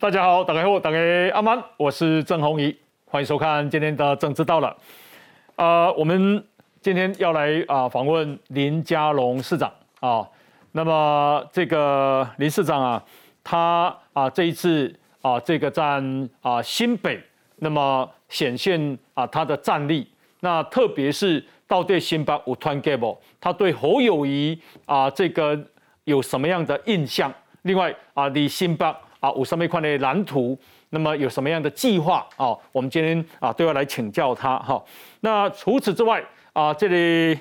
大家好，大家好，大家阿曼，我是郑宏仪，欢迎收看今天的政治到了。呃，我们今天要来啊访问林佳龙市长啊。那么这个林市长啊，他啊这一次啊这个在啊新北，那么显现啊他的战力。那特别是到对新北有团结不？他对侯友谊啊这个有什么样的印象？另外啊，李新北。啊，五十米宽的蓝图，那么有什么样的计划啊？我们今天啊都要来请教他哈。那除此之外啊，这里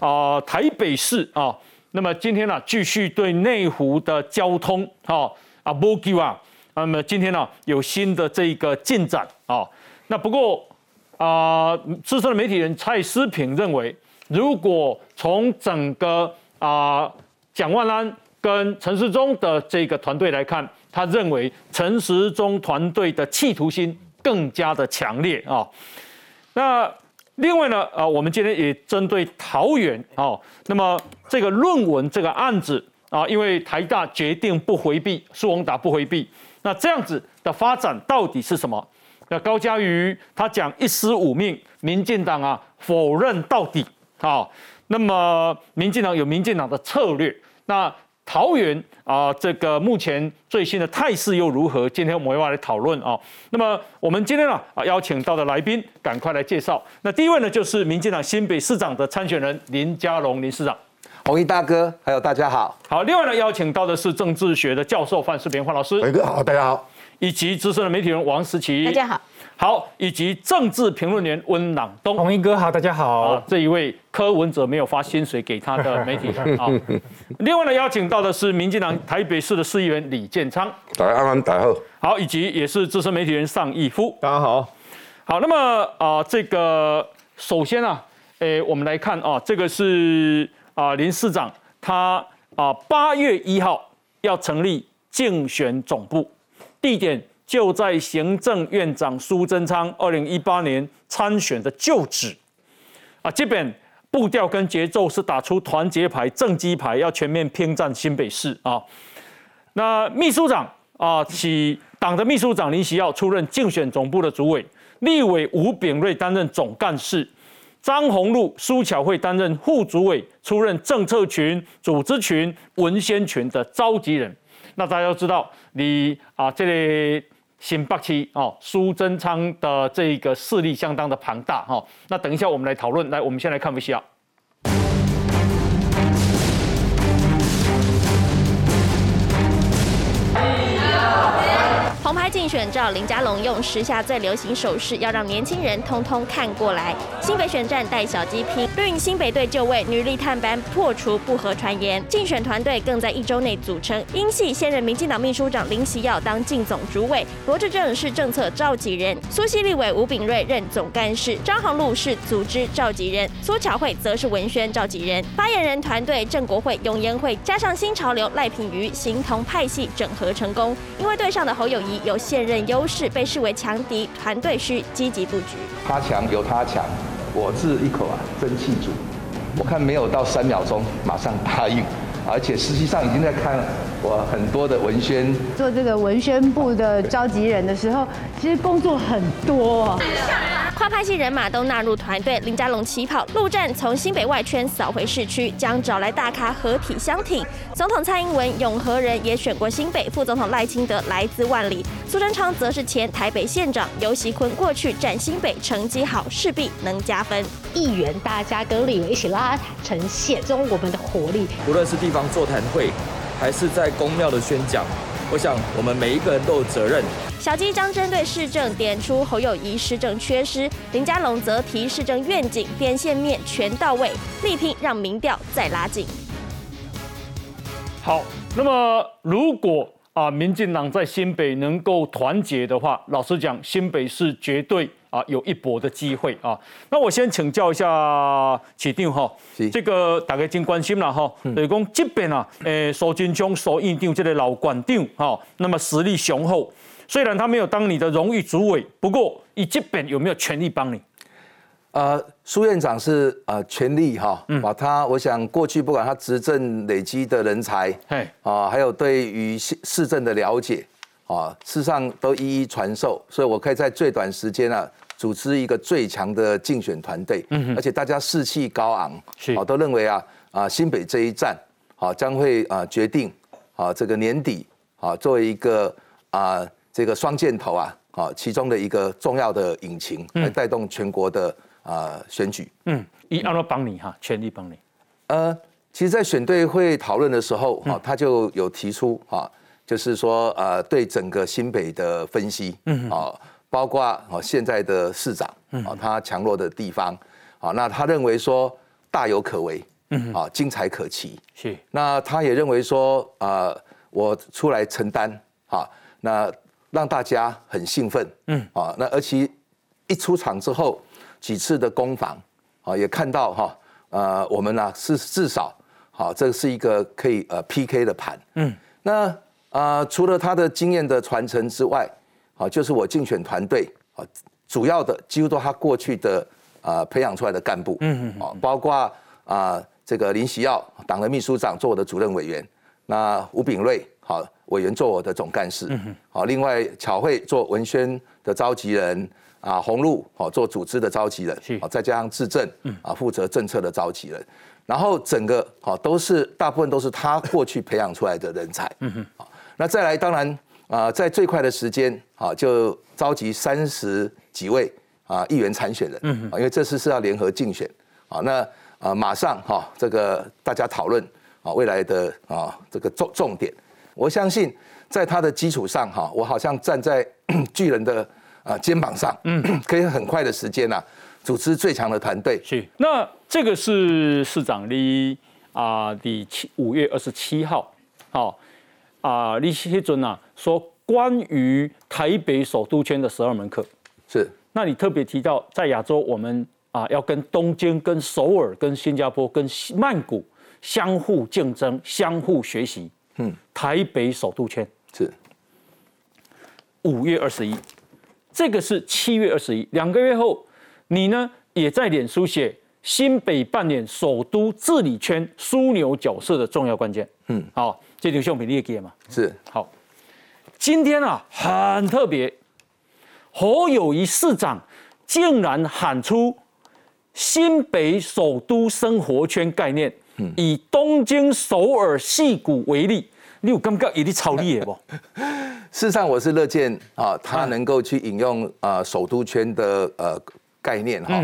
啊台北市啊，那么今天呢继续对内湖的交通啊啊波及啊，那么今天呢有新的这个进展啊。那不过啊，资深的媒体人蔡思平认为，如果从整个啊蒋万安跟陈世忠的这个团队来看，他认为陈时中团队的企图心更加的强烈啊。那另外呢，啊，我们今天也针对桃园啊，那么这个论文这个案子啊，因为台大决定不回避，苏宏达不回避，那这样子的发展到底是什么？那高嘉瑜他讲一尸五命，民进党啊否认到底啊。那么民进党有民进党的策略，那。桃园啊，这个目前最新的态势又如何？今天我们要来讨论啊。那么我们今天呢啊邀请到的来宾，赶快来介绍。那第一位呢就是民进党新北市长的参选人林佳龙林市长，红衣大哥，还有大家好。好，另外呢邀请到的是政治学的教授范世平范老师，伟哥好，大家好。以及资深的媒体人王思琪，大家好。好，以及政治评论员温朗东，红衣哥好，大家好。这一位柯文哲没有发薪水给他的 媒体人啊。另外呢，邀请到的是民进党台北市的市议员李建昌，大家安安大好。好，以及也是资深媒体人尚义夫，大家好。好，那么啊，这个首先啊，诶，我们来看啊，这个是啊林市长他啊八月一号要成立竞选总部，地点。就在行政院长苏贞昌二零一八年参选的旧址啊，这边步调跟节奏是打出团结牌、正机牌，要全面拼战新北市啊。那秘书长啊，起党的秘书长林喜耀出任竞选总部的主委，立委吴炳瑞担任总干事，张宏禄、苏巧慧担任副主委，出任政策群、组织群、文宣群的召集人。那大家都知道，你啊，这里。新北市哦，苏贞昌的这个势力相当的庞大哈。那等一下我们来讨论，来，我们先来看一下。竞选照，林佳龙用时下最流行手势，要让年轻人通通看过来。新北选战带小鸡拼，绿营新北队就位，女力探班破除不合传言。竞选团队更在一周内组成，英系现任民进党秘书长林喜耀当竞总主委，罗志正是政策召集人，苏西立委吴炳瑞任总干事，张航禄是组织召集人，苏巧慧则是文宣召集人。发言人团队郑国会、永延会加上新潮流赖品瑜，形同派系整合成功。因为对上的侯友谊。有现任优势，被视为强敌，团队需积极布局。他强有他强，我自一口啊真气足。我看没有到三秒钟，马上答应，而且实际上已经在看我很多的文宣。做这个文宣部的召集人的时候，其实工作很多。跨派系人马都纳入团队，林佳龙起跑，陆战从新北外圈扫回市区，将找来大咖合体相挺。总统蔡英文永和人也选过新北，副总统赖清德来自万里，苏贞昌则是前台北县长，尤习坤过去占新北成绩好，势必能加分。议员大家跟立委一起拉成线，这种我们的活力，无论是地方座谈会，还是在公庙的宣讲。我想，我们每一个人都有责任。小鸡将针对市政点出侯友谊市政缺失，林佳龙则提市政愿景，点线面全到位，力拼让民调再拉近。好，那么如果啊，民进党在新北能够团结的话，老实讲，新北是绝对。啊，有一搏的机会啊！那我先请教一下启定哈，这个大家真关心了哈。等于讲这边啊，诶，苏金忠、苏印定这个老馆长哈，那么实力雄厚。虽然他没有当你的荣誉主委，不过以这边有没有权利帮你？呃，苏院长是呃全力哈，把他，我想过去不管他执政累积的人才，啊，还有对于市市政的了解。啊，事实上都一一传授，所以我可以在最短时间啊，组织一个最强的竞选团队，嗯，而且大家士气高昂，是。啊，都认为啊啊新北这一战啊将会啊决定啊这个年底啊作为一个啊这个双箭头啊啊其中的一个重要的引擎，来带动全国的啊选举。嗯，一按照帮你哈，全力帮你。呃，其实，在选队会讨论的时候，哈、他就有提出哈、就是说呃，对整个新北的分析，嗯，啊，包括哦现在的市长，啊，他强弱的地方，啊，那他认为说大有可为，嗯，啊，精彩可期，是，那他也认为说，啊，我出来承担，啊，那让大家很兴奋，嗯，啊，那而且一出场之后，几次的攻防，啊，也看到哈，呃，我们呢、是至少，好、这是一个可以呃 PK 的盘，嗯，那啊、除了他的经验的传承之外，好、就是我竞选团队，啊，主要的几乎都他过去的啊、培养出来的干部，嗯嗯，哦，包括啊、这个林喜耀党的秘书长做我的主任委员，那吴炳瑞好委员做我的总干事，嗯好，另外巧慧做文宣的召集人。啊，洪路好做组织的召集人是，好再加上志正啊负责政策的召集人，然后整个好都是大部分都是他过去培养出来的人才，嗯哼，好，那再来当然啊，在最快的时间啊就召集三十几位啊议员参选人，嗯因为这次是要联合竞选，啊，那啊马上哈这个大家讨论啊未来的啊这个重重点，我相信在他的基础上哈，我好像站在 巨人的。啊，肩膀上，嗯，可以很快的时间啊，组织最强的团队。是，那这个是市长的啊，第七五月二十七号，好啊，李希准啊说关于台北首都圈的十二门课，是，那你特别提到在亚洲，我们啊要跟东京、跟首尔、跟新加坡、跟曼谷相互竞争、相互学习。嗯，台北首都圈。是，五月二十一，这个是七月二十一，两个月后，你呢也在脸书写新北扮演首都治理圈枢纽角色的重要关键。嗯，好，这条相片你也给嘛？是，好，今天啊很特别，侯友谊市长竟然喊出新北首都生活圈概念，以东京、首尔、戏谷为例，你有感觉有点超厉害不？事实上我是乐见啊，他能够去引用啊首都圈的呃概念哈。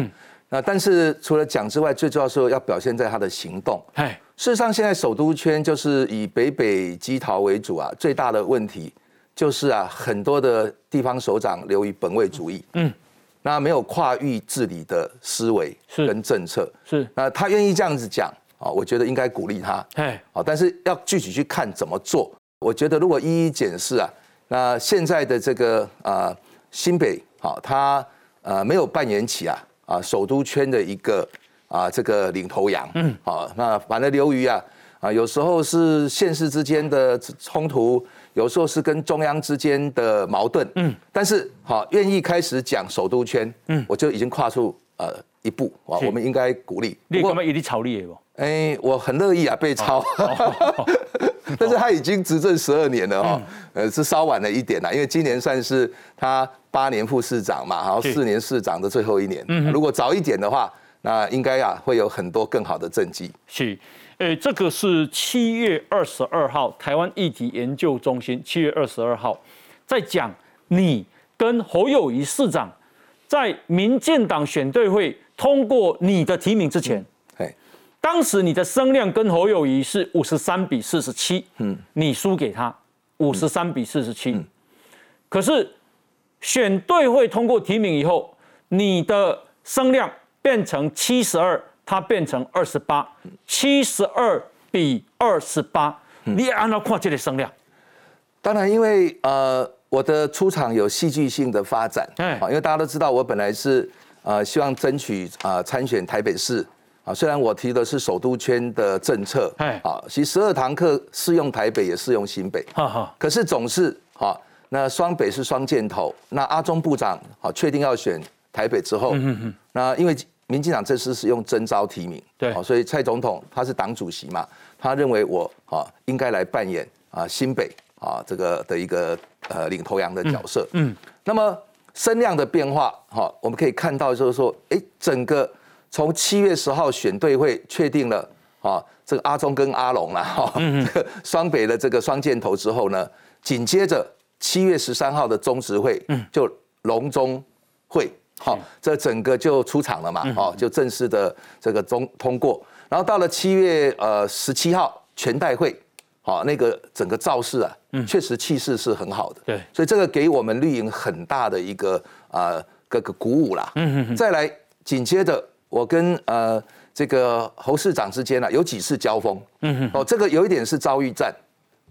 那但是除了讲之外，最重要是要表现在他的行动。哎，事实上，现在首都圈就是以北北基桃为主啊，最大的问题就是啊，很多的地方首长流于本位主义，嗯，那没有跨域治理的思维跟政策，是，那他愿意这样子讲啊，我觉得应该鼓励他，哎，好，但是要具体去看怎么做。我觉得如果一一检视啊，那现在的这个啊新北好，他呃没有扮演起啊啊首都圈的一个啊这个领头羊，嗯，好，那反而流于啊啊有时候是县市之间的冲突，有时候是跟中央之间的矛盾，嗯，但是好愿意开始讲首都圈，嗯，我就已经跨出呃一步啊，我们应该鼓励。你干嘛有点超厉害不？哎，我很乐意啊，被抄。但是他已经执政十二年了哈，呃，是稍晚了一点啦，因为今年算是他八年副市长嘛，然后四年市长的最后一年。如果早一点的话，那应该啊会有很多更好的政绩。是，诶，这个是七月二十二号台湾议题研究中心七月二十二号在讲你跟侯友谊市长在民进党选对会通过你的提名之前，嘿，当时你的声量跟侯友谊是五十三比四十七，嗯，你输给他五十三比四十七，可是选对会通过提名以后，你的声量变成七十二，他变成二十八，七十二比二十八，你按照跨界的声量，当然，因为呃，我的出场有戏剧性的发展，哎。啊，因为大家都知道，我本来是呃希望争取啊参选台北市啊，虽然我提的是首都圈的政策，哎。啊，其实十二堂课适用台北也适用新北，哈哈，可是总是好，那双北是双箭头，那阿中部长好确定要选台北之后，那因为民进党这次是用征召提名，对好，所以蔡总统他是党主席嘛，他认为我啊应该来扮演啊新北啊这个的一个呃领头羊的角色。嗯，那么声量的变化，哈，我们可以看到就是说，哎，整个从七月十号选对会确定了啊，这个阿中跟阿龙了哈，这个 双北的这个双箭头之后呢，紧接着七月十三号的中执会，就龙中会。好，这整个就出场了嘛，哦，就正式的这个中通过，然后到了七月呃十七号全代会，好，那个整个造势啊，确实气势是很好的，对，所以这个给我们绿营很大的一个啊个个鼓舞啦。嗯嗯。再来紧接着我跟呃这个侯市长之间呢有几次交锋，嗯哼，哦，这个有一点是遭遇战，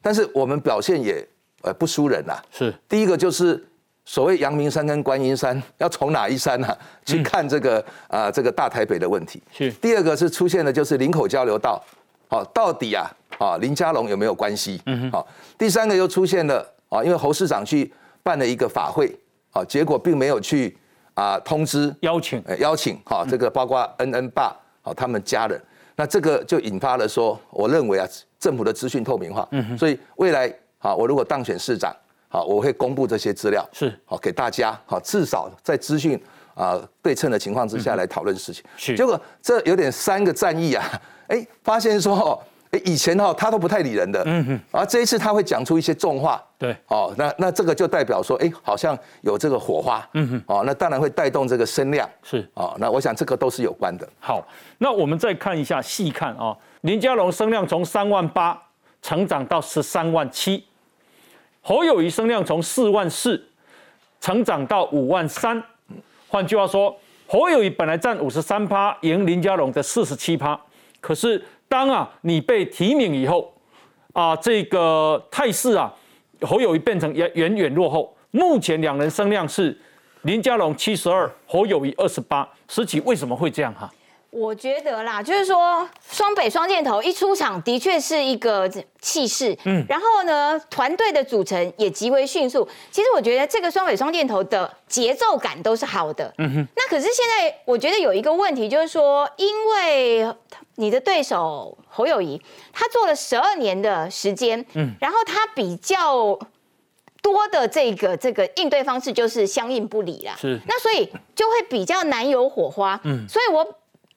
但是我们表现也呃不输人呐。是，第一个就是。所谓阳明山跟观音山，要从哪一山呢？去看这个啊，这个大台北的问题。是。第二个是出现的，就是林口交流道，好，到底啊，啊林佳龙有没有关系？嗯哼。好，第三个又出现了啊，因为侯市长去办了一个法会，好，结果并没有去啊通知邀请，邀请，好，这个包括恩恩爸，好，他们家人，那这个就引发了说，我认为啊，政府的资讯透明化，嗯哼。所以未来，好，我如果当选市长。好，我会公布这些资料，是好给大家，好至少在资讯啊对称的情况之下来讨论事情。是，结果这有点三个战役啊，哎，发现说，哎，以前哈他都不太理人的，嗯哼，而这一次他会讲出一些重话，对，哦，那那这个就代表说，哎，好像有这个火花，嗯哼，哦，那当然会带动这个声量，是，哦，那我想这个都是有关的。好，那我们再看一下细看啊，林佳龙声量从三万八成长到十三万七。侯友谊声量从四万四成长到五万三，换句话说，侯友谊本来占五十三趴，赢林佳龙的四十七趴。可是当啊你被提名以后，啊这个态势啊，侯友谊变成远远远落后。目前两人声量是林佳龙七十二，侯友谊二十八。实际为什么会这样哈？我觉得啦，就是说双北双箭头一出场，的确是一个气势。嗯，然后呢，团队的组成也极为迅速。其实我觉得这个双北双箭头的节奏感都是好的。嗯哼。那可是现在我觉得有一个问题，就是说，因为你的对手侯友谊，他做了十二年的时间，嗯，然后他比较多的这个这个应对方式就是相应不理啦。是。那所以就会比较难有火花。嗯。所以我。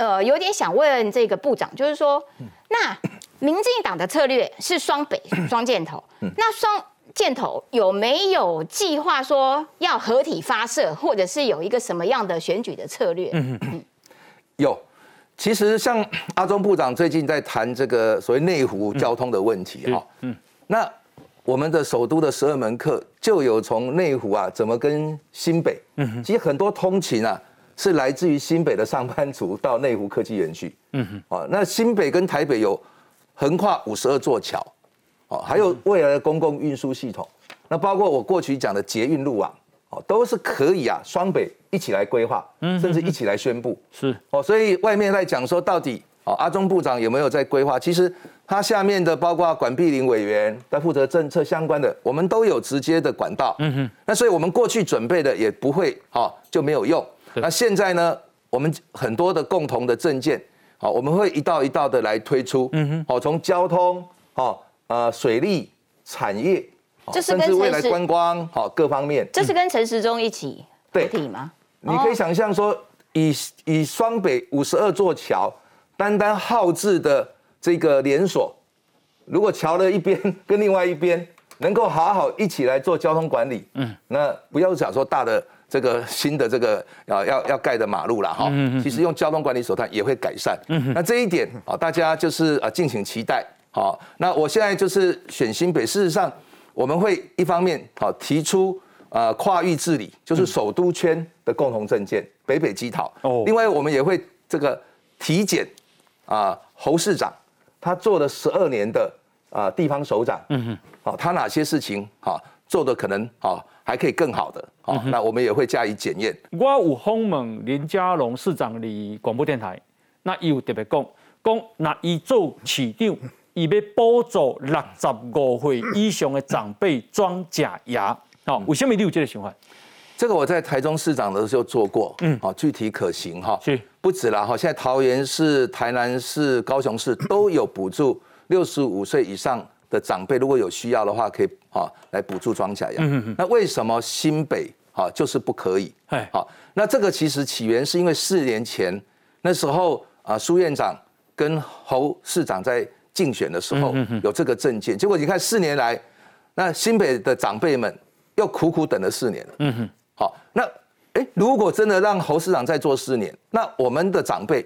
呃，有点想问这个部长，就是说，那民进党的策略是双北双箭头，那双箭头有没有计划说要合体发射，或者是有一个什么样的选举的策略？有，其实像阿中部长最近在谈这个所谓内湖交通的问题哈，嗯，那我们的首都的十二门课就有从内湖啊怎么跟新北，嗯，其实很多通勤啊。是来自于新北的上班族到内湖科技园区，嗯哼，啊，那新北跟台北有横跨五十二座桥，哦，还有未来的公共运输系统，那包括我过去讲的捷运路网，哦，都是可以啊，双北一起来规划，嗯，甚至一起来宣布，是，哦，所以外面在讲说到底，哦，阿中部长有没有在规划？其实他下面的包括管碧林委员在负责政策相关的，我们都有直接的管道，嗯哼，那所以我们过去准备的也不会，哦，就没有用。那现在呢？我们很多的共同的证件，好，我们会一道一道的来推出。嗯哼，好，从交通，好，呃，水利产业，甚至未来观光，好，各方面。这是跟陈时中一起合体吗？你可以想象说，以以双北五十二座桥，单单耗制的这个连锁，如果桥的一边 跟另外一边能够好好一起来做交通管理，嗯，那不要讲说大的。这个新的这个要要要盖的马路了哈，其实用交通管理手段也会改善。那这一点啊，大家就是啊敬请期待。好，那我现在就是选新北，事实上我们会一方面好提出啊跨域治理，就是首都圈的共同政见，北北基讨。哦。另外我们也会这个体检啊侯市长他做了十二年的啊地方首长。嗯哼。好，他哪些事情好做的可能啊？还可以更好的，好，那我们也会加以检验。我有访问林佳龙市长的广播电台，那伊有特别讲，讲那伊做市长，伊要补助六十五岁以上的长辈装假牙。好，为什么你有这个想法？这个我在台中市长的时候做过，嗯，好，具体可行哈，是不止了哈。现在桃园市、台南市、高雄市都有补助六十五岁以上的长辈如果有需要的话，可以啊来补助装甲牙。那为什么新北啊就是不可以？哎好，那这个其实起源是因为四年前那时候啊苏院长跟侯市长在竞选的时候有这个证件，结果你看四年来，那新北的长辈们又苦苦等了四年了。嗯哼，好，那哎，如果真的让侯市长再做四年，那我们的长辈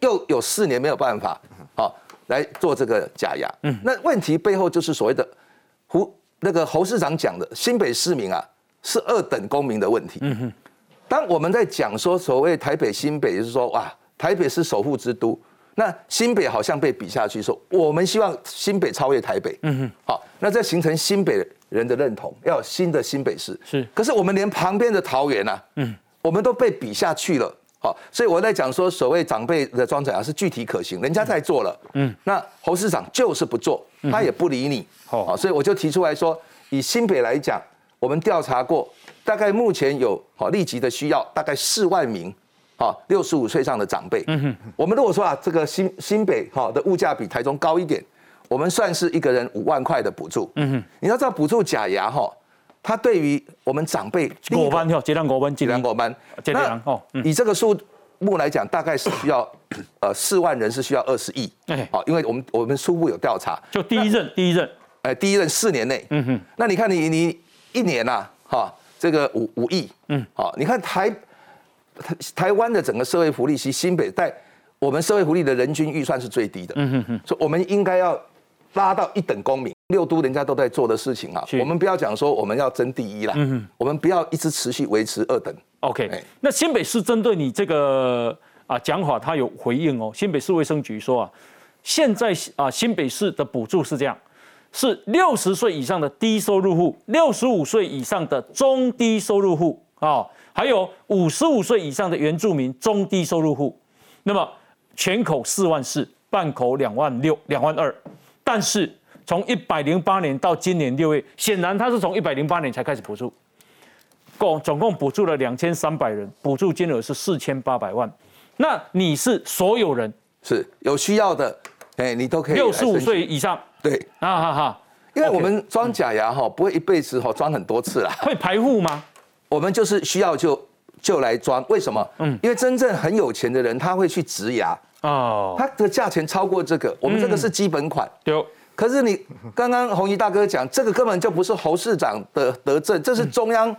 又有四年没有办法好来做这个假牙。嗯，那问题背后就是所谓的胡那个侯市长讲的新北市民啊是二等公民的问题。嗯哼，当我们在讲说所谓台北新北，就是说哇，台北是首富之都。那新北好像被比下去，说我们希望新北超越台北。嗯哼，好，那这形成新北人的认同，要有新的新北市。是，可是我们连旁边的桃园啊，嗯，我们都被比下去了。好，所以我在讲说，所谓长辈的装载啊是具体可行，人家在做了。嗯，那侯市长就是不做，他也不理你。好，所以我就提出来说，以新北来讲，我们调查过，大概目前有好立即的需要，大概四万名。好，六十五岁上的长辈，嗯哼，我们如果说啊，这个新新北好的物价比台中高一点，我们算是一个人五万块的补助，嗯哼，你要知道补助假牙哈，它对于我们长辈国班哦，这两五万，这两五万，这两哦，以这个数目来讲，大概是需要 呃四万人是需要二十亿，哎，好，因为我们我们初步有调查，就第一任第一任，哎，第一任四年内，嗯哼，那你看你你一年呐，哈，这个五五亿，嗯，好，你看台。台台湾的整个社会福利，其新北在我们社会福利的人均预算是最低的，嗯哼哼，所以我们应该要拉到一等公民。六都人家都在做的事情啊，我们不要讲说我们要争第一啦，嗯哼，我们不要一直持续维持二等。OK，那新北市针对你这个啊讲法，他有回应哦。新北市卫生局说啊，现在啊新北市的补助是这样，是六十岁以上的低收入户，六十五岁以上的中低收入户啊。还有五十五岁以上的原住民中低收入户，那么全口四万四，半口两万六、两万二。但是从一百零八年到今年六月，显然他是从一百零八年才开始补助，共总共补助了两千三百人，补助金额是四千八百万。那你是所有人？是有需要的，哎，你都可以六十五岁以上，对，啊哈哈，因为我们装假牙哈，不会一辈子哈装很多次啦，会排户吗？我们就是需要就就来装，为什么？嗯，因为真正很有钱的人他会去植牙哦，它的价钱超过这个，我们这个是基本款。有，可是你刚刚红衣大哥讲，这个根本就不是侯市长的德政，这是中央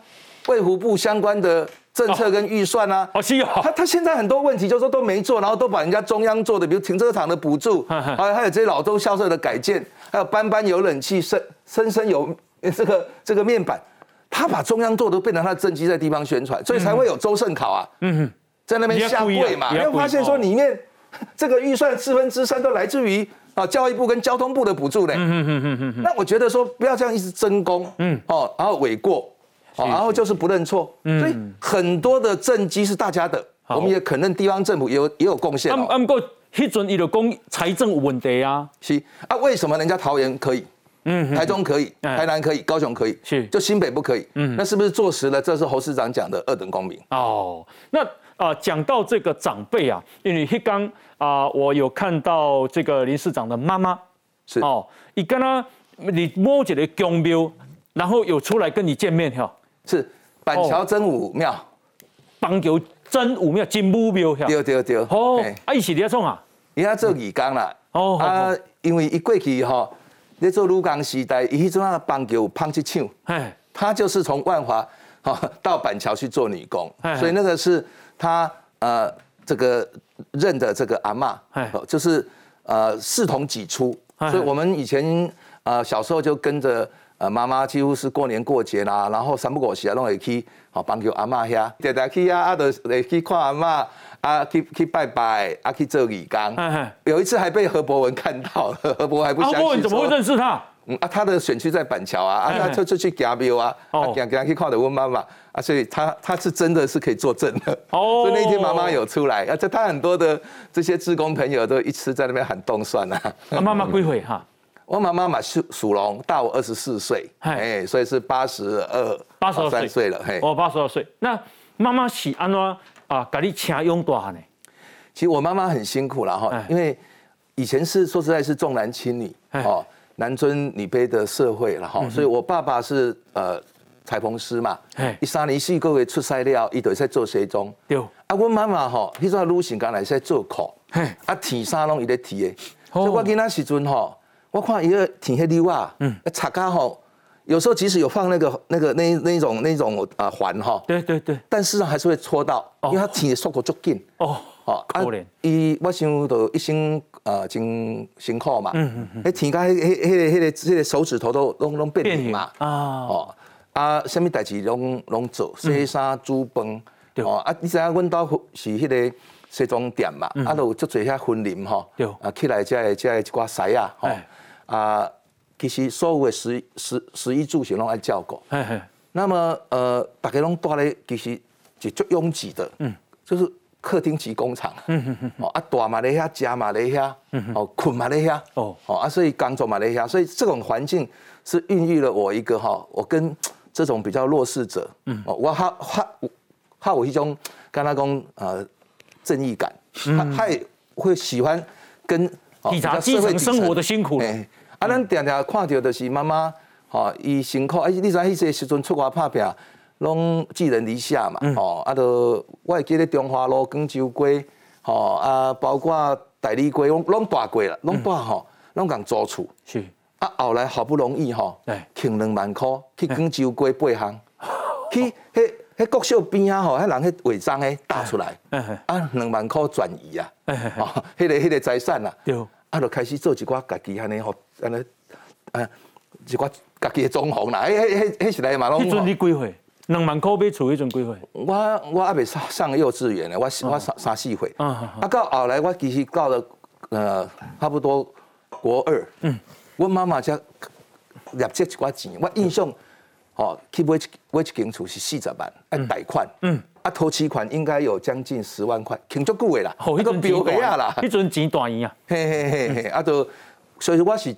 卫福部相关的政策跟预算啊。哦，是有。他他现在很多问题就是说都没做，然后都把人家中央做的，比如停车场的补助，还有还有这些老中校舍的改建，还有班班有冷气，深深深有这个这个面板。他把中央做的变成他的政绩在地方宣传，所以才会有周盛考啊，嗯在那边下跪嘛。因为发现说里面 这个预算四分之三都来自于啊教育部跟交通部的补助嘞。那我觉得说不要这样一直争功，嗯。哦，然后诿过，哦，然后就是不认错，嗯。所以很多的政绩是大家的，我们也肯认地方政府也有也有贡献。啊，不过迄阵伊就讲财政有问题啊，是。啊，为什么人家桃园可以？嗯，台中可以，台南可以，高雄可以，是，就新北不可以。嗯，那是不是坐实了？这是侯市长讲的二等公民。哦，那啊，讲到这个长辈啊，因为刚啊，我有看到这个林市长的妈妈，是哦，你跟他你摸起来公庙，然后有出来跟你见面哈？是板桥真武庙，板桥真武庙金武庙，对对对。哦，啊，伊是咧创啊？伊在做义工啦。哦，啊，因为一过去哈。在做鲁工时代，伊迄阵啊棒球胖起抢，哎，他就是从万华哈到板桥去做女工，所以那个是他呃这个认的这个阿妈，就是呃视同己出，所以我们以前呃小时候就跟着呃妈妈，几乎是过年过节啦，然后三不五时啊，拢会去好帮叫阿妈遐，常常去啊，啊，就会去看阿妈。啊，去去拜拜，啊，去做义工。有一次还被何伯文看到了，何伯文还不相信。何伯文怎么会认识他？嗯啊，他的选区在板桥啊，啊，他就就去加庙啊，啊，给给他去看的问妈妈啊，所以他他是真的是可以作证的。哦，所以那一天妈妈有出来，啊，这他很多的这些志工朋友都一直在那边喊动算啊。啊，妈妈归回哈，我妈妈嘛属属龙，大我二十四岁，哎，所以是八十二八十三岁了，嘿，哦，八十二岁。那妈妈是安怎？啊，给你请用多少呢？其实我妈妈很辛苦了哈，因为以前是说实在是重男轻女哦，男尊女卑的社会了哈，所以我爸爸是呃裁缝师嘛嘿，一三年四个月出师了，伊就在做西装。对，啊，阮妈妈吼，迄阵女性刚来在做裤，嘿。啊，剃衫拢伊咧提的，哦。所以我囡仔时阵吼，我看伊个剃迄溜啊，嗯，擦甲吼，有时候即使有放那个那个那那种那种啊环哈，对对对，但事实上还是会戳到，因为他剃的速度足紧。哦，哦，可怜，伊我想都一生呃真辛苦嘛，嗯嗯嗯，迄天甲迄迄迄个迄个迄个手指头都拢拢变形嘛，啊，哦啊，什物代志拢拢做，洗衫煮饭，对。哦啊，你知影阮兜是迄个西装店嘛，啊，都有足侪遐婚林吼对，啊，起来遮个遮个一寡西啊，吼哎，啊，其实所有的食食食衣住行拢爱照顾。那么呃，大家拢住咧，其实就足拥挤的，嗯，就是客厅级工厂，哦啊，大嘛咧遐，食嘛咧遐，哦，困嘛咧遐，哦。哦啊，所以工作嘛咧遐，所以这种环境是孕育了我一个哈，我跟这种比较弱势者，嗯，哦，我哈哈哈有一种跟他讲呃正义感，他他也会喜欢跟哦体察基层生活的辛苦哎啊，咱常常看到的是妈妈，哦，伊辛苦，啊，你知迄些时阵出外拍拼，拢寄人篱下嘛，吼、啊，都我会记咧中华路、广州街，吼啊，包括大理街，拢拢大过啦，拢大吼，拢共租厝，是，啊，后来好不容易吼对，欠两万箍去广州街八巷，去迄迄国小边啊吼，迄人迄违章诶打出来，啊，两万箍转移啊，哦，迄个迄个财产啊。对，啊，就开始做一寡家己安尼吼，安尼，啊，一寡家己的装潢啦，迄迄迄迄时代嘛拢迄阵你几岁？两万块买厝迄阵几岁？我我还未上上幼稚园呢，我我三三四岁，嗯啊，到后来我其实到了呃差不多国二，嗯，我妈妈才入借一寡钱，我印象，哦，去买一买一间厝是四十万，要贷款，嗯，啊，头期款应该有将近十万块，挺足久的啦，哦，那个标价啊啦，迄阵钱大钱啊，嘿嘿嘿嘿，啊，就所以我是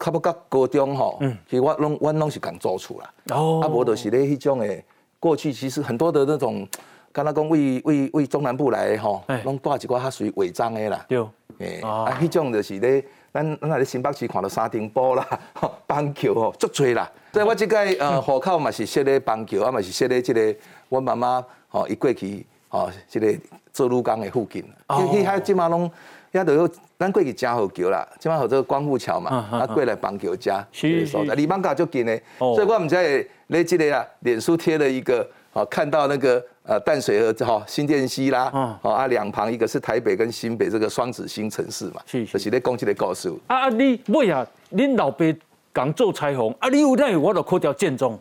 差不多到高中吼，其实我拢我拢是共租厝啦，哦。啊，无就是咧迄种诶，过去其实很多的那种，敢若讲为为为中南部来的吼嘿，拢带一寡较属于违章诶啦，对，诶，哦。啊，迄种就是咧，咱咱来咧新北市看到沙丁堡啦、吼 棒球吼，足多啦。所以我即个呃 户口嘛是设咧棒球，啊嘛是设咧即个阮妈妈吼伊过去吼即个做女工诶附近，哦。迄迄遐即马拢遐都有咱过去嘉好桥啦，即马有这个光复桥嘛，啊过来棒球家是所在，是。离邦港就近的，哦。所以我们在咧即个啊，脸书贴了一个。好，看到那个呃淡水河哈新店溪啦，嗯哦啊两旁一个是台北跟新北这个双子星城市嘛，是是。就是咧讲即个故事。啊啊，你尾啊，恁老爸讲做彩虹，啊，你有那有我就考条建中，唔，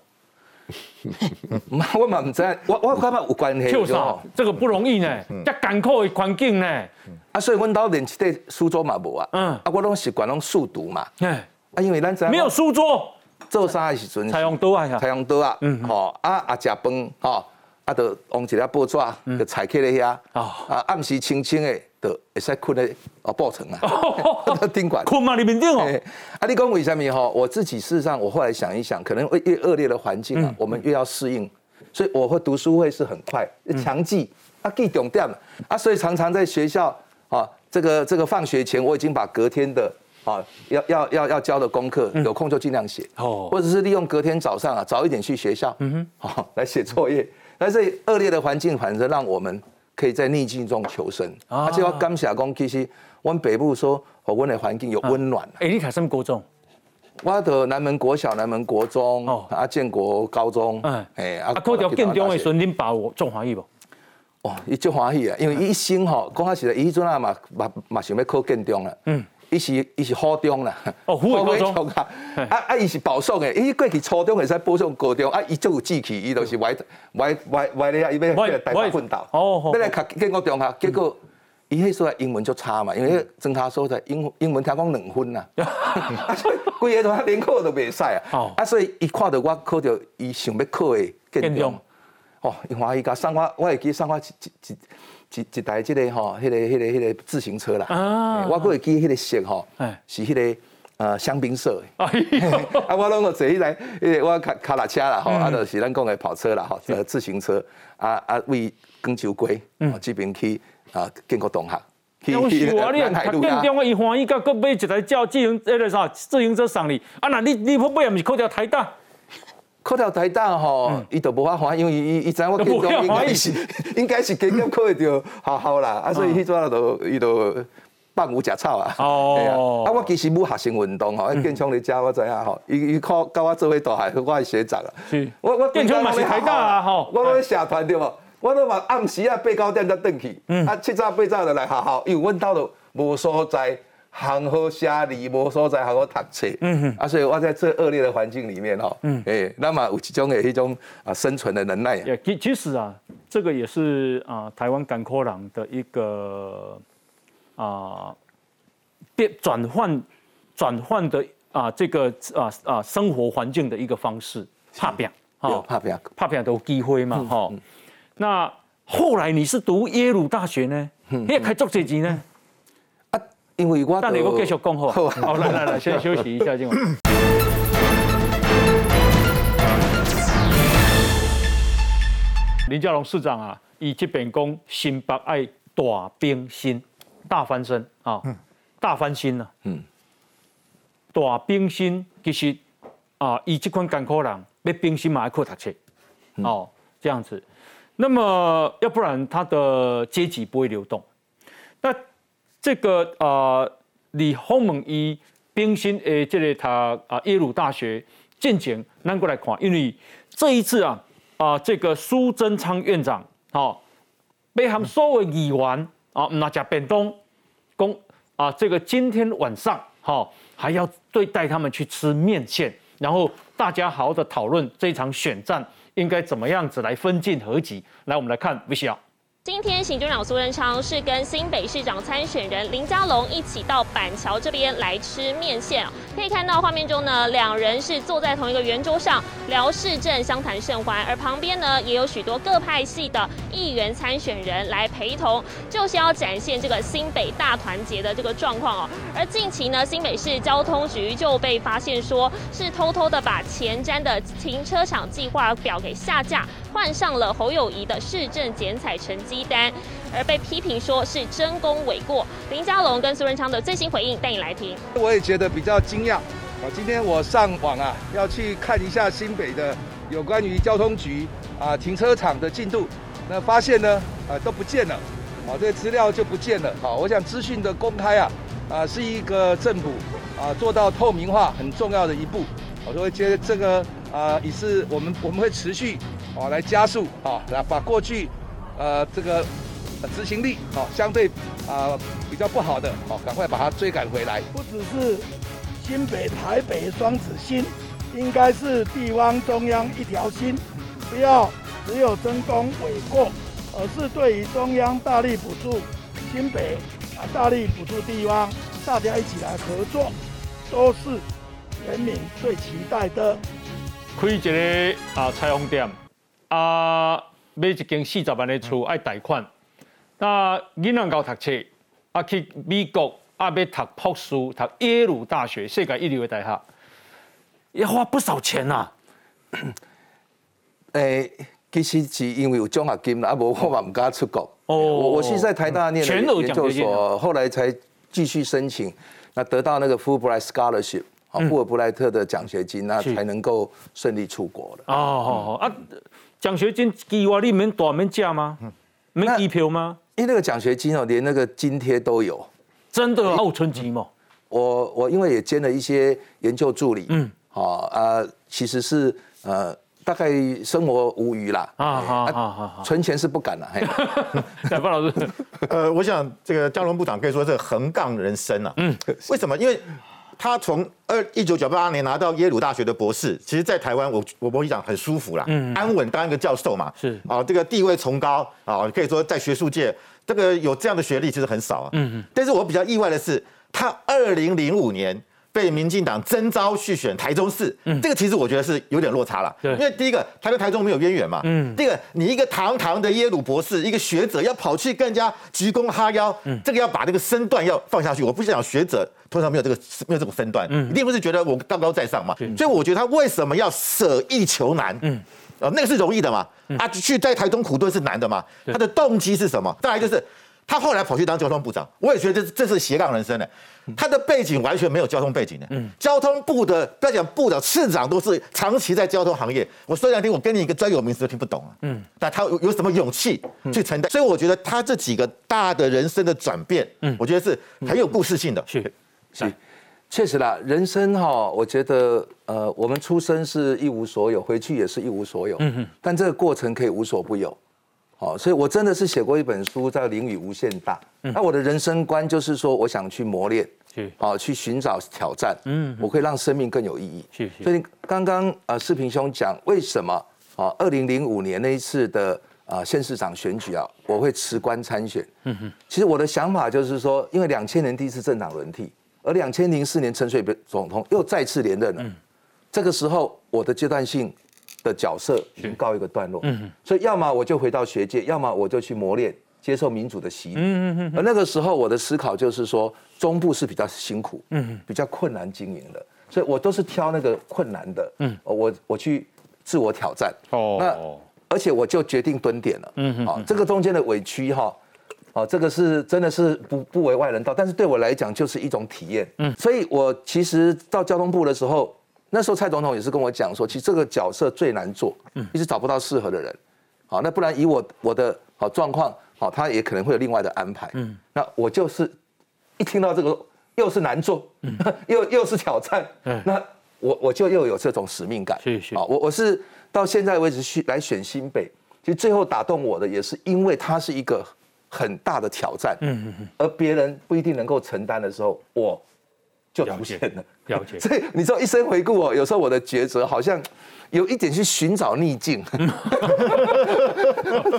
我嘛唔知，我我感觉有关系就啥就好，这个不容易呢，这艰苦的环境呢，啊，所以阮兜连一块书桌嘛无啊，嗯。啊，我拢习惯拢速读嘛，哎，啊，因为咱这没有书桌，做啥的时阵，采用刀啊呀采，用刀啊，嗯。吼啊啊食饭吼，啊，就用一粒报纸，就裁起咧遐，哦。啊，暗时清清的，就会使困咧哦布层啊，宾馆。困嘛你面顶哦，欸啊，你讲为什么哈？我自己事实上，我后来想一想，可能越越恶劣的环境啊，我们越要适应，所以我会读书会是很快强记啊，记重点啊，所以常常在学校啊，这个这个放学前，我已经把隔天的啊要要要要交的功课，有空就尽量写，哦。或者是利用隔天早上啊早一点去学校，嗯哼，好 来写作业。但是恶劣的环境，反正让我们可以在逆境中求生。啊而且我感谢讲，其实我们北部说，我们的环境有温暖。哎，你考什么高中？我的南门国小、南门国中，哦啊建国高中，嗯，哎啊，考到建中的时候，恁爸我中欢喜无？哇，伊足欢喜啊，因为伊一心吼，讲实在，伊迄阵啊嘛嘛嘛想要考建中啦，嗯，伊是伊是好中啦，哦虎尾高中。啊，啊啊伊是保送诶，伊过去初中会使保送高中，啊伊足有志气，伊就是歪歪歪歪咧，伊要歪来台北奋斗，哦好要来考建国中学，结果。伊迄所在英文就差嘛，因为迄庄卡所在英英文听讲两分呐，啊所以规个都连考都袂使啊。哦，啊所以伊看到我考到伊想要考诶建建中。中，哦，伊欢喜甲送我，我会记送我一一一一一台即个吼，迄个迄个迄个自行车啦，啊。嘿我佫会记迄个色吼哎，是迄个呃香槟色的。哎，啊，我拢个坐迄台，迄个我卡卡拉车啦，嗯。吼，啊，就是咱讲的跑车啦，吼，呃，自行车，啊啊，为广州街，哦，这边去啊，建国同学要是我你读建中，伊欢喜甲搁买一台叫自行迄个啥自行车送你，啊那你你买也毋是靠条台大？考掉台大吼，伊都无法欢，因为伊伊知我 建中应该是 应该是加减考会着好好啦，啊所以迄阵都伊都。放牛食草啊！哦，啊，我其实冇学生运动吼，建昌咧教我知影吼，伊伊考教我做伙大海，我系学长啊。是，我我建昌嘛是台大啊吼，我咧社团对无？我都嘛暗时啊八九点才转去，啊七早八早就来学校，因为阮兜都无所在，行好写字，无所在，好好读册。嗯哼，啊，所以我在这恶劣的环境里面吼，嗯，哎，那么有一种的一种啊生存的能耐。也其其实啊，这个也是啊台湾港科郎的一个。啊，变转换转换的啊，这个啊啊生活环境的一个方式，怕变，哈，怕变，怕变都机会嘛，哈。那后来你是读耶鲁大学呢？也开做这级呢？啊，因为我但你我继续讲好，好，来来来，先休息一下，今晚。林佳龙市长啊，以这边讲新北爱大冰心。大翻身啊！大翻身啊。嗯，大冰心其实啊，以这款艰苦人要冰心嘛，要靠读册哦，这样子。那么要不然他的阶级不会流动。那这个啊，李鸿蒙以冰心诶，这个他啊耶鲁大学见解拿过来看，因为这一次啊啊，这个苏贞昌院长哦，被他们所有议员。啊，那家便东公啊，这个今天晚上哈还要对带他们去吃面线，然后大家好好的讨论这场选战应该怎么样子来分进合集。来，我们来看 V C R。今天行政长苏贞昌是跟新北市长参选人林佳龙一起到板桥这边来吃面线可以看到画面中呢，两人是坐在同一个圆桌上聊市政、相谈甚欢，而旁边呢也有许多各派系的议员参选人来陪同，就是要展现这个新北大团结的这个状况哦。而近期呢，新北市交通局就被发现说是偷偷的把前瞻的停车场计划表给下架，换上了侯友谊的市政剪彩成绩。单，而被批评说是真功伪过。林佳龙跟苏仁昌的最新回应带你来听。我也觉得比较惊讶啊！今天我上网啊，要去看一下新北的有关于交通局啊停车场的进度，那发现呢啊都不见了，啊这些资料就不见了。好，我想资讯的公开啊啊是一个政府啊做到透明化很重要的一步。我说觉得这个啊也是我们我们会持续啊来加速啊来把过去。呃，这个执行力好，相对啊比较不好的，好，赶快把它追赶回来。不只是新北、台北双子星，应该是地方中央一条心，不要只有争功诿过，而是对于中央大力补助新北啊，大力补助地方，大家一起来合作，都是人民最期待的。开一个啊彩虹店啊。买一间四十万的厝爱贷款，那囡仔搞读册，啊去美国啊要读博士，读耶鲁大学，世界一流的大学，要花不少钱呐。诶，其实是因为有奖学金啦，啊无我嘛唔敢出国。哦，我我是在台大念的研究所，后来才继续申请，那得到那个 Fulbright Scholarship，啊，富尔布莱特的奖学金，那才能够顺利出国的。哦，啊。奖学金计划里面短门价吗？没机票吗？因为那个奖学金哦，连那个津贴都有，真的好春吉吗？我我因为也兼了一些研究助理，嗯，好啊，其实是呃，大概生活无余啦，啊好好好，存钱是不敢了。范 老师，呃，我想这个交通部长可以说是横杠人生啊，嗯，为什么？因为。他从二一九九八年拿到耶鲁大学的博士，其实，在台湾，我我我讲很舒服啦，嗯，安稳当一个教授嘛，是。啊，这个地位崇高啊，可以说在学术界，这个有这样的学历其实很少啊，嗯嗯，但是我比较意外的是，他二零零五年。被民进党征召去选台中市，嗯，这个其实我觉得是有点落差了，对，因为第一个他跟台中没有渊源嘛，嗯，第二个你一个堂堂的耶鲁博士，一个学者要跑去跟人家鞠躬哈腰，嗯，这个要把这个身段要放下去，我不想学者通常没有这个没有这种身段，嗯，一定不是觉得我高高在上嘛，所以我觉得他为什么要舍易求难，嗯，啊，那个是容易的嘛，啊，去在台中苦顿是难的嘛，他的动机是什么？再来就是他后来跑去当交通部长，我也觉得这这是斜杠人生的。他的背景完全没有交通背景的，嗯交通部的不要讲部长、市长都是长期在交通行业。我说两天，我跟你一个专有名词都听不懂啊。嗯，但他有有什么勇气去承担？所以我觉得他这几个大的人生的转变，嗯，我觉得是很有故事性的。是是，确实啦，人生哈，我觉得呃，我们出生是一无所有，回去也是一无所有。嗯哼，但这个过程可以无所不有。好，所以我真的是写过一本书叫《淋雨无限大》。那我的人生观就是说，我想去磨练，好去寻找挑战。嗯，我可以让生命更有意义。所以刚刚呃，视频兄讲为什么啊？二零零五年那一次的啊县市长选举啊，我会辞官参选。嗯哼，其实我的想法就是说，因为两千年第一次政党轮替，而两千零四年陈水扁总统又再次连任了。嗯，这个时候我的阶段性。的角色已经告一个段落，嗯，所以要么我就回到学界，要么我就去磨练，接受民主的洗礼，嗯嗯嗯。而那个时候我的思考就是说，中部是比较辛苦，嗯，比较困难经营的，所以我都是挑那个困难的，嗯，我我去自我挑战，哦，那而且我就决定蹲点了，嗯好，这个中间的委屈哈，哦，这个是真的是不不为外人道，但是对我来讲就是一种体验，嗯，所以我其实到交通部的时候。那时候蔡总统也是跟我讲说，其实这个角色最难做，一直找不到适合的人。好，那不然以我我的好状况，好，他也可能会有另外的安排。嗯，那我就是一听到这个又是难做，又又是挑战，那我我就又有这种使命感。是是。啊，我我是到现在为止去来选新北，其实最后打动我的也是因为它是一个很大的挑战。嗯嗯嗯。而别人不一定能够承担的时候，我。就出现了，了解。所以你知道一生回顾哦，有时候我的抉择好像有一点去寻找逆境。这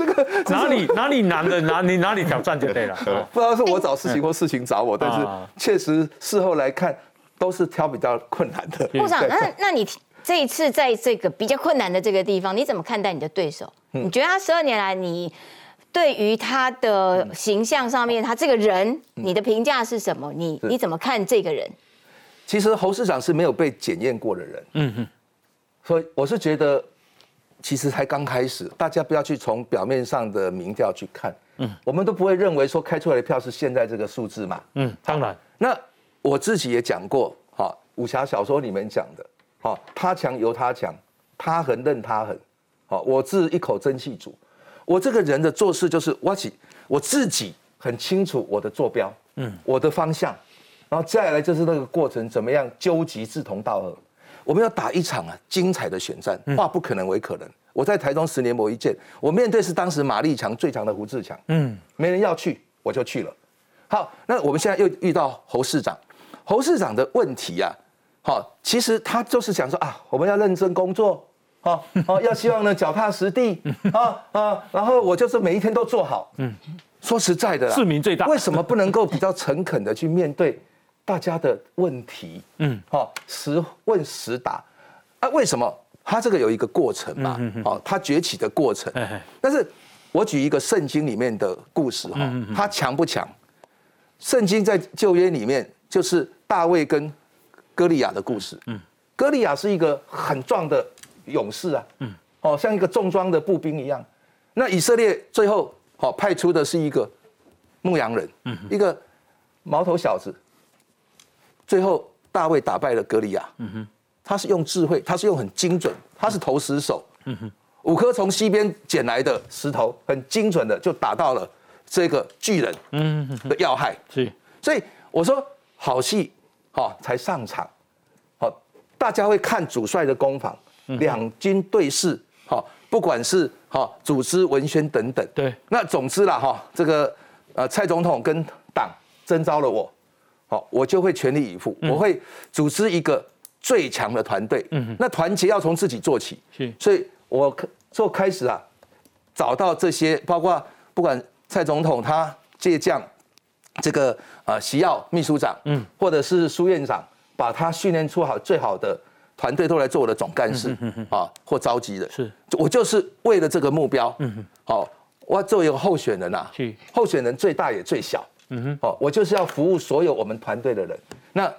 个哪里哪里难的，哪里哪里挑战就对了。不知道是我找事情或事情找我，但是确实事后来看都是挑比较困难的。部长，那那你这一次在这个比较困难的这个地方，你怎么看待你的对手？你觉得他十二年来你？对于他的形象上面，他这个人，你的评价是什么？你你怎么看这个人？其实侯市长是没有被检验过的人，嗯哼。所以我是觉得，其实才刚开始，大家不要去从表面上的民调去看，嗯，我们都不会认为说开出来的票是现在这个数字嘛，嗯，当然。那我自己也讲过，哈，武侠小说里面讲的，哈，他强由他强，他狠任他狠，好，我自一口真气煮。我这个人的做事就是我己，我自己很清楚我的坐标，嗯，我的方向，然后再来就是那个过程怎么样纠集志同道合，我们要打一场啊精彩的选战，化不可能为可能。我在台中十年磨一剑，我面对是当时马力强最强的胡志强，嗯，没人要去我就去了。好，那我们现在又遇到侯市长，侯市长的问题呀，好，其实他就是想说啊，我们要认真工作。好，好，要希望呢，脚踏实地 啊啊，然后我就是每一天都做好。嗯，说实在的，市民最大，为什么不能够比较诚恳的去面对大家的问题？嗯，好，实问实答。啊，为什么他这个有一个过程嘛？哦，他崛起的过程。但是，我举一个圣经里面的故事哈，他强不强？圣经在旧约里面就是大卫跟歌利亚的故事。嗯，歌利亚是一个很壮的。勇士啊，嗯，哦，像一个重装的步兵一样。那以色列最后好派出的是一个牧羊人，嗯，一个毛头小子。最后大卫打败了格里亚，嗯哼，他是用智慧，他是用很精准，他是投石手，嗯哼，五颗从西边捡来的石头，很精准的就打到了这个巨人，嗯的要害。是，所以我说好戏，好才上场，好，大家会看主帅的攻防。两军对视，好，不管是哈组织文宣等等，对，那总之啦哈，这个呃蔡总统跟党征召了我，好，我就会全力以赴，我会组织一个最强的团队，嗯，那团结要从自己做起，是，所以我做开始啊，找到这些，包括不管蔡总统他借将这个呃习耀秘书长，嗯，或者是苏院长，把他训练出好最好的。团队都来做我的总干事啊，或召集人，是。我就是为了这个目标。嗯好，我要作为一个候选人呐，候选人最大也最小。嗯哼，哦，我就是要服务所有我们团队的人。那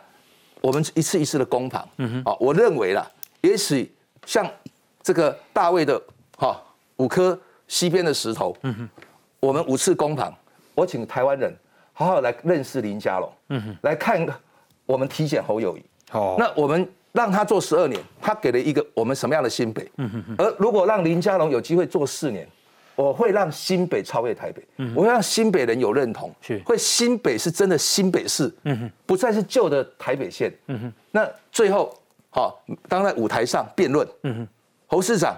我们一次一次的攻防，嗯哼，好，我认为啦，也许像这个大卫的哈五颗西边的石头，嗯哼，我们五次攻防，我请台湾人好好来认识林家龙，嗯哼，来看我们体检侯友谊。哦，那我们让他做十二年，他给了一个我们什么样的新北？嗯哼。而如果让林佳龙有机会做四年，我会让新北超越台北，我会让新北人有认同，是。会新北是真的新北市，不再是旧的台北县。那最后，好，当在舞台上辩论，侯市长，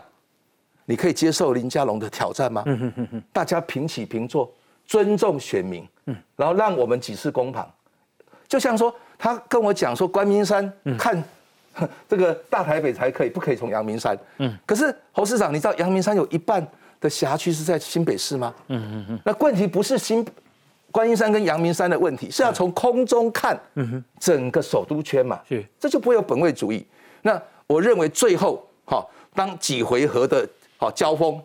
你可以接受林佳龙的挑战吗？嗯哼哼哼，大家平起平坐，尊重选民，嗯，然后让我们几次公旁。就像说，他跟我讲说，关明山看 这个大台北才可以，不可以从阳明山。嗯，可是侯市长，你知道阳明山有一半的辖区是在新北市吗？嗯嗯嗯。那问题不是新观音山跟阳明山的问题，是要从空中看整个首都圈嘛？是，这就不会有本位主义。那我认为最后，哈，当几回合的好交锋。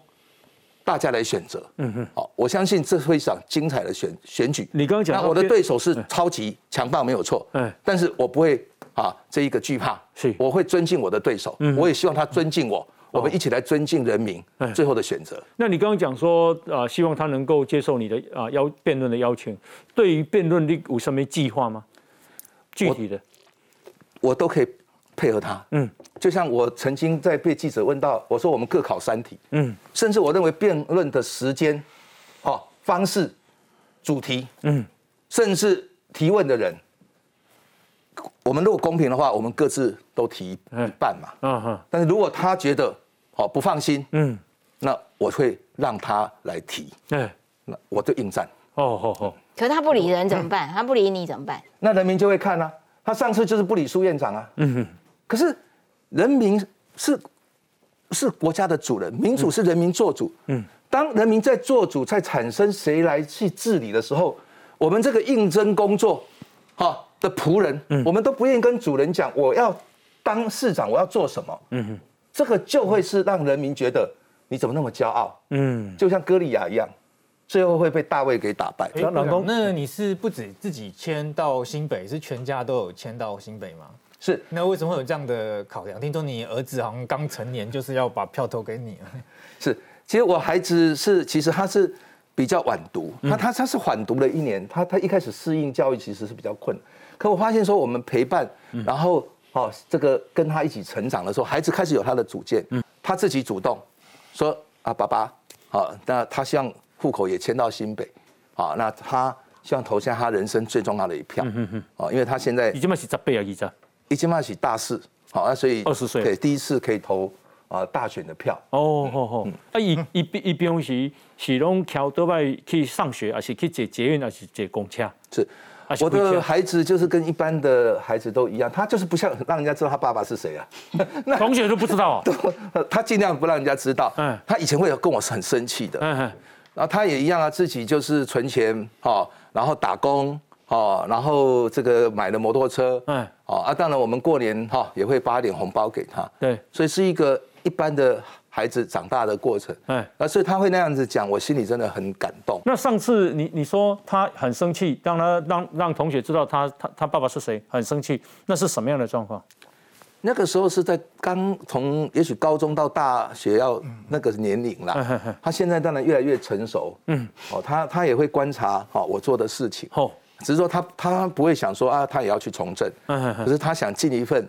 大家来选择，嗯哼，好，我相信这会一场精彩的选选举。你刚刚讲，那我的对手是超级强棒，没有错，嗯，但是我不会啊，这一个惧怕，是，我会尊敬我的对手，我也希望他尊敬我，我们一起来尊敬人民最后的选择。那你刚刚讲说，啊，希望他能够接受你的啊邀辩论的邀请，对于辩论你有什么计划吗？具体的，我都可以。配合他，嗯，就像我曾经在被记者问到，我说我们各考三题，嗯，甚至我认为辩论的时间、哦方式、主题，嗯，甚至提问的人，我们如果公平的话，我们各自都提一半嘛，嗯哼。但是如果他觉得哦不放心，嗯，那我会让他来提，对，那我就应战。哦哦哦。可是他不理人怎么办？他不理你怎么办？那人民就会看啊，他上次就是不理苏院长啊，嗯哼。可是，人民是是国家的主人，民主是人民做主。嗯，当人民在做主，在产生谁来去治理的时候，我们这个应征工作，哈的仆人，我们都不愿意跟主人讲我要当市长，我要做什么。嗯哼，这个就会是让人民觉得你怎么那么骄傲？嗯，就像歌利亚一样，最后会被大卫给打败。老公，那你是不止自己迁到新北，是全家都有迁到新北吗？是，那为什么会有这样的考量？听说你儿子好像刚成年，就是要把票投给你 是，其实我孩子是，其实他是比较晚读，那他他是缓读了一年，他他一开始适应教育其实是比较困。可我发现说，我们陪伴，然后哦，这个跟他一起成长的时候，孩子开始有他的主见，嗯他自己主动说啊，爸爸，好，那他希望户口也迁到新北，好，那他希望投下他人生最重要的一票，哦，因为他现在已经嘛是十倍啊，一张。一经发起大事，好啊，所以二十岁对第一次可以投啊大选的票。哦哦哦，啊，一一一平时是拢桥多摆去上学，还是去坐捷运，还是坐公车？是，我的孩子就是跟一般的孩子都一样，他就是不像让人家知道他爸爸是谁啊。那同学都不知道啊，他尽量不让人家知道。嗯，他以前会跟我是很生气的。嗯哼，然后他也一样啊，自己就是存钱，哦，然后打工。哦，然后这个买了摩托车，嗯，哦啊，当然我们过年哈也会发点红包给他，对，所以是一个一般的孩子长大的过程，嗯，啊，所以他会那样子讲，我心里真的很感动。那上次你你说他很生气，让他让让同学知道他他他爸爸是谁，很生气，那是什么样的状况？那个时候是在刚从也许高中到大学要那个年龄了，他现在当然越来越成熟，嗯，哦，他他也会观察哦我做的事情，哦。只是说他他不会想说啊，他也要去从政，可是他想尽一份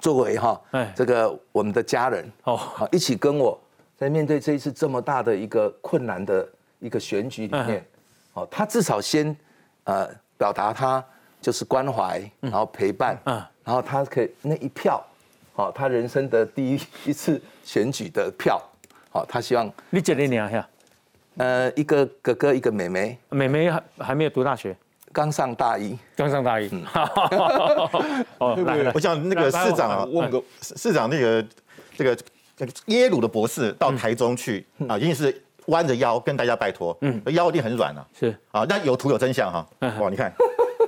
作为哈，这个我们的家人哦，一起跟我在面对这一次这么大的一个困难的一个选举里面，哦，他至少先呃表达他就是关怀，然后陪伴，嗯。然后他可以那一票，好，他人生的第一一次选举的票，好，他希望你几年呀？呃，一个哥哥，一个妹妹，妹妹还还没有读大学。刚上大一，刚上大一。哦，来，我想那个市长啊，问个市长那个这个耶鲁的博士到台中去啊，一定是弯着腰跟大家拜托，嗯，腰一定很软啊。是。啊，那有图有真相哈。哇，你看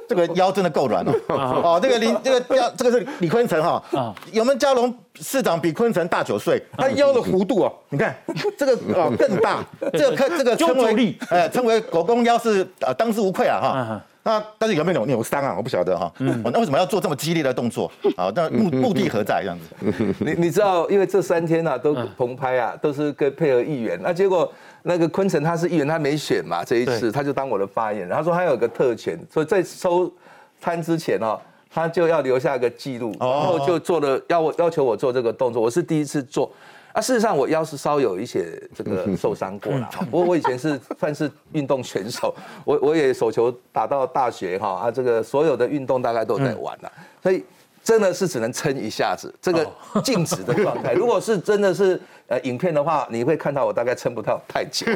这个腰真的够软了。哦，这个李这个腰这个是李坤城哈。啊，有没有嘉龙市长比坤城大九岁？他腰的弧度哦，你看这个哦更大，这个看这个称为哎称为狗公腰是啊当之无愧啊哈。那但是有没有扭伤啊？我不晓得哈。嗯，那为什么要做这么激烈的动作？啊，那目目的何在？这样子。你你知道，因为这三天啊都棚拍啊，都是跟配合议员。那结果那个昆城他是议员，他没选嘛，这一次他就当我的发言人。他说他有个特权，所以在收摊之前哦，他就要留下个记录，然后就做了要我要求我做这个动作。我是第一次做。啊，事实上我腰是稍有一些这个 受伤过了。不过我以前是 算是运动选手，我我也手球打到大学哈啊，这个所有的运动大概都在玩了，所以真的是只能撑一下子，这个 静止的状态。如果是真的是呃影片的话，你会看到我大概撑不到太久。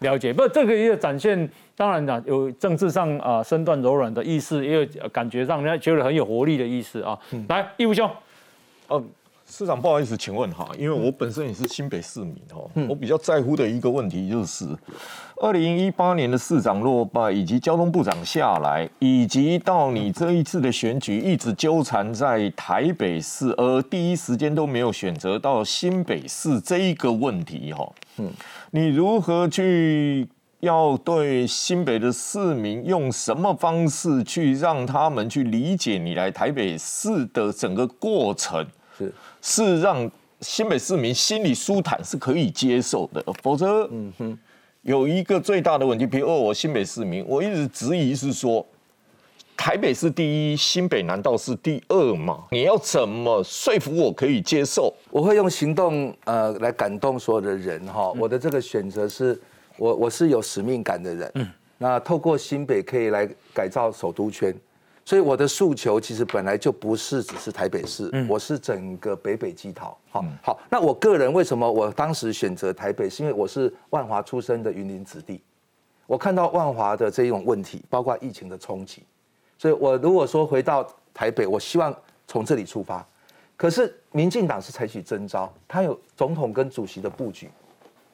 了解，不，这个也展现，当然了有政治上啊身段柔软的意思，也有感觉让人家觉得很有活力的意思啊。来，义务兄，哦。市长，不好意思，请问哈，因为我本身也是新北市民哈，我比较在乎的一个问题就是，二零一八年的市长落败，以及交通部长下来，以及到你这一次的选举一直纠缠在台北市，而第一时间都没有选择到新北市这一个问题哈，嗯，你如何去要对新北的市民用什么方式去让他们去理解你来台北市的整个过程？是。是让新北市民心里舒坦是可以接受的，否则，嗯哼，有一个最大的问题，比如我新北市民，我一直质疑是说，台北是第一，新北难道是第二吗？你要怎么说服我可以接受？我会用行动呃来感动所有的人哈，我的这个选择是我我是有使命感的人，嗯，那透过新北可以来改造首都圈。所以我的诉求其实本来就不是只是台北市，我是整个北北基桃。好，好，那我个人为什么我当时选择台北？是因为我是万华出生的云林子弟，我看到万华的这种问题，包括疫情的冲击，所以我如果说回到台北，我希望从这里出发。可是民进党是采取征召，他有总统跟主席的布局，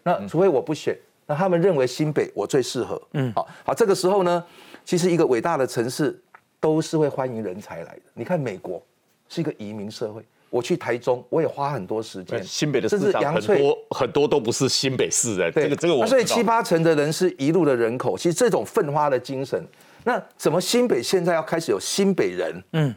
那除非我不选，那他们认为新北我最适合。嗯，好，好，这个时候呢，其实一个伟大的城市。都是会欢迎人才来的。你看美国是一个移民社会，我去台中，我也花很多时间。新北的市长很多很多都不是新北市人，这个这个我。所以七八成的人是一路的人口，其实这种奋发的精神，那怎么新北现在要开始有新北人？嗯，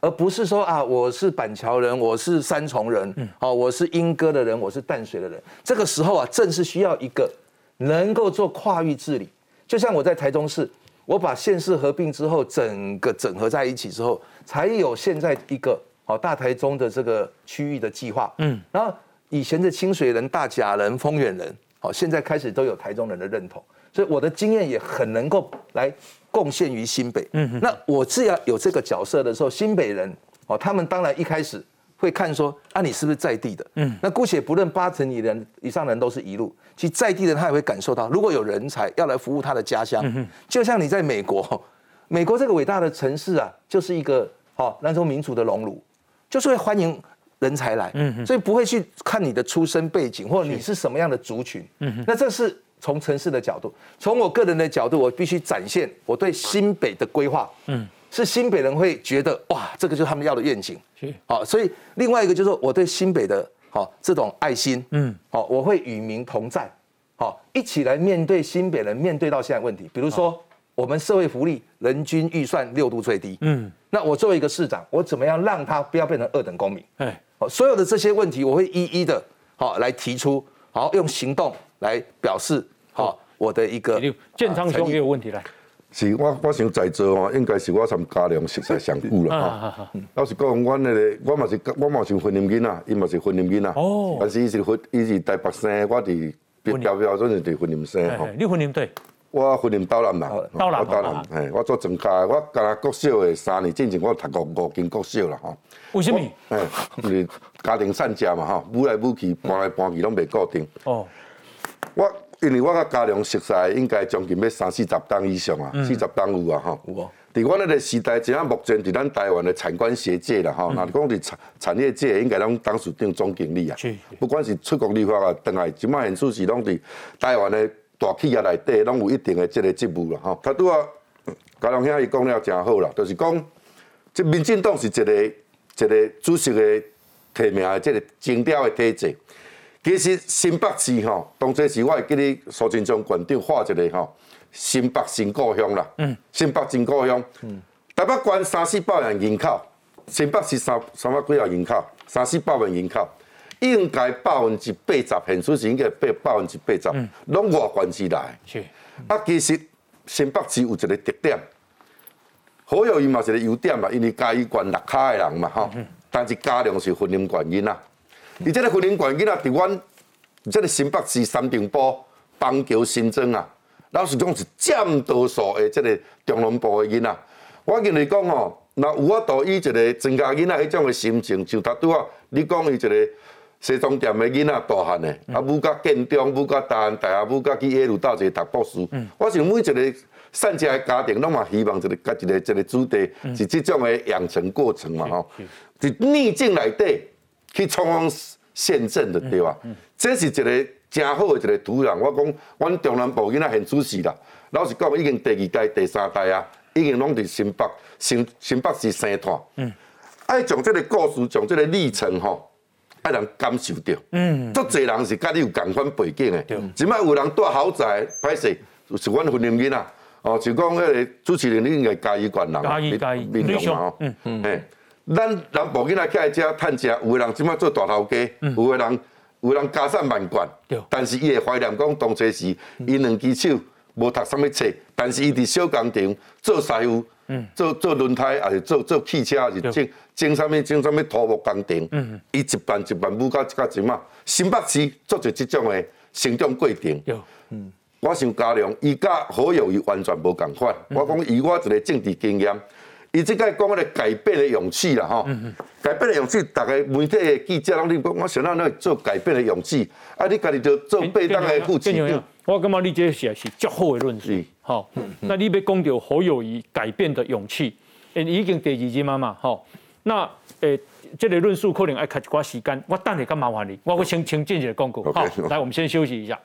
而不是说啊，我是板桥人，我是三重人，嗯，哦，我是莺歌的人，我是淡水的人。这个时候啊，正是需要一个能够做跨域治理，就像我在台中市。我把县市合并之后，整个整合在一起之后，才有现在一个好大台中的这个区域的计划。嗯，然后以前的清水人、大甲人、丰原人，好，现在开始都有台中人的认同，所以我的经验也很能够来贡献于新北。嗯，那我只要有这个角色的时候，新北人哦，他们当然一开始。会看说啊，你是不是在地的？嗯，那姑且不论八成以人以上人都是一路，其实在地的他也会感受到，如果有人才要来服务他的家乡，就像你在美国，美国这个伟大的城市啊，就是一个好南州民主的熔炉，就是会欢迎人才来，嗯，所以不会去看你的出身背景或者你是什么样的族群，嗯，那这是从城市的角度，从我个人的角度，我必须展现我对新北的规划，嗯。是新北人会觉得哇，这个就是他们要的愿景。好，所以另外一个就是我对新北的好这种爱心，嗯，好，我会与民同在，好，一起来面对新北人面对到现在问题。比如说，我们社会福利人均预算六度最低，嗯，那我作为一个市长，我怎么样让他不要变成二等公民？哎，好，所有的这些问题，我会一一的好来提出，好用行动来表示，好我的一个建昌兄也有问题来。是我我想在座哦，应该是我参家良实在上久了哈。老实讲，阮那个我嘛是我嘛是婚姻囡仔，伊嘛是婚姻囡仔。哦。但是伊是婚，伊是台北生，我伫标标准是伫婚姻生吼。你婚姻对？我婚姻刀南啦。刀南。刀南。嘿，我做庄家，我干那国小的三年之前，我读过五间国小啦吼。为什么？哎，是家庭散家嘛哈，母来母去，搬来搬去拢袂固定。哦。我。因为我甲家良熟悉，应该将近要三四十档以上啊，四十档有啊哈。有。伫我迄个时代，即啊目前伫咱台湾的产官学界啦哈，若讲伫产产业界，应该拢当属定总经理啊。不管是出国留学啊，等来即卖现处是拢伫台湾的大企业内底，拢有一定的即个职务啦哈。他拄啊，家良兄伊讲了真好啦，就是讲，即民进党是一个一个主席的提名的即个精雕的体制。其实新北市吼，当初是我会记你苏贞昌县长画一个吼，新北新故乡啦。嗯。新北新故乡。嗯。台北县三四百万人口，新北市三三百几万人口，三四百万人口，应该百分之八十，现出是应该百百分之八十，拢外县市来。是。啊，其实新北市有一个特点，好友伊嘛是个优点嘛，因为嘉义县六卡的人嘛吼，但是家量是婚姻原因啊。而这个训练馆囡仔，伫阮即个新北市三重埔邦桥新庄啊，老实讲是占多数的即个中南部的囡仔。我跟你讲哦，若有法度以一个增加囡仔迄种的心情，就他拄啊，你讲伊一个西装店的囡仔大汉的，啊，母甲建中，母甲大汉大学，母甲去耶鲁大学读博士。我想每一个善家的家庭，拢嘛希望一个甲一个一个主题是这种的养成过程嘛吼，是逆境内底去冲锋陷阵的对吧？这是一个真好的一个土壤。我讲，阮中南部囡仔现出息啦，老实讲，已经第二代、第三代啊。已经拢伫新北，新新北市生团，嗯，爱从这个故事，从这个历程吼，爱人感受到，嗯，足侪人是甲你有共款背景的，即摆有人住豪宅，歹势，是阮婚姻囡仔，哦，就讲迄个主持人，你应该嘉义县人，嘉义嘉义，面容嘛吼，嗯嗯，诶，咱人无囡仔起来遮趁食，有个人即摆做大头家，有个人有个人家产万贯，但是伊会怀念讲当初时，伊两只手。无读啥物册，但是伊伫小工厂做师傅，做做轮胎，还是做做汽车，还是整整啥物整啥物土木工程。伊一班一班母到到即嘛，新北市做着即种的成长过程。我想嘉良，伊甲好友伊完全无共款。我讲以我一个政治经验，伊即个讲迄个改变的勇气啦，吼，改变的勇气，逐个媒体的记者拢你讲，我想到那做改变的勇气，啊，你家己就做被当的负责。我感觉你这写是较好的论述，好，那你要讲到好友谊改变的勇气，因，已经第二集嘛嘛，好，那诶，这个论述可能要开一寡时间，我等下较麻烦你，我会先请进一个广告，好，来，我们先休息一下。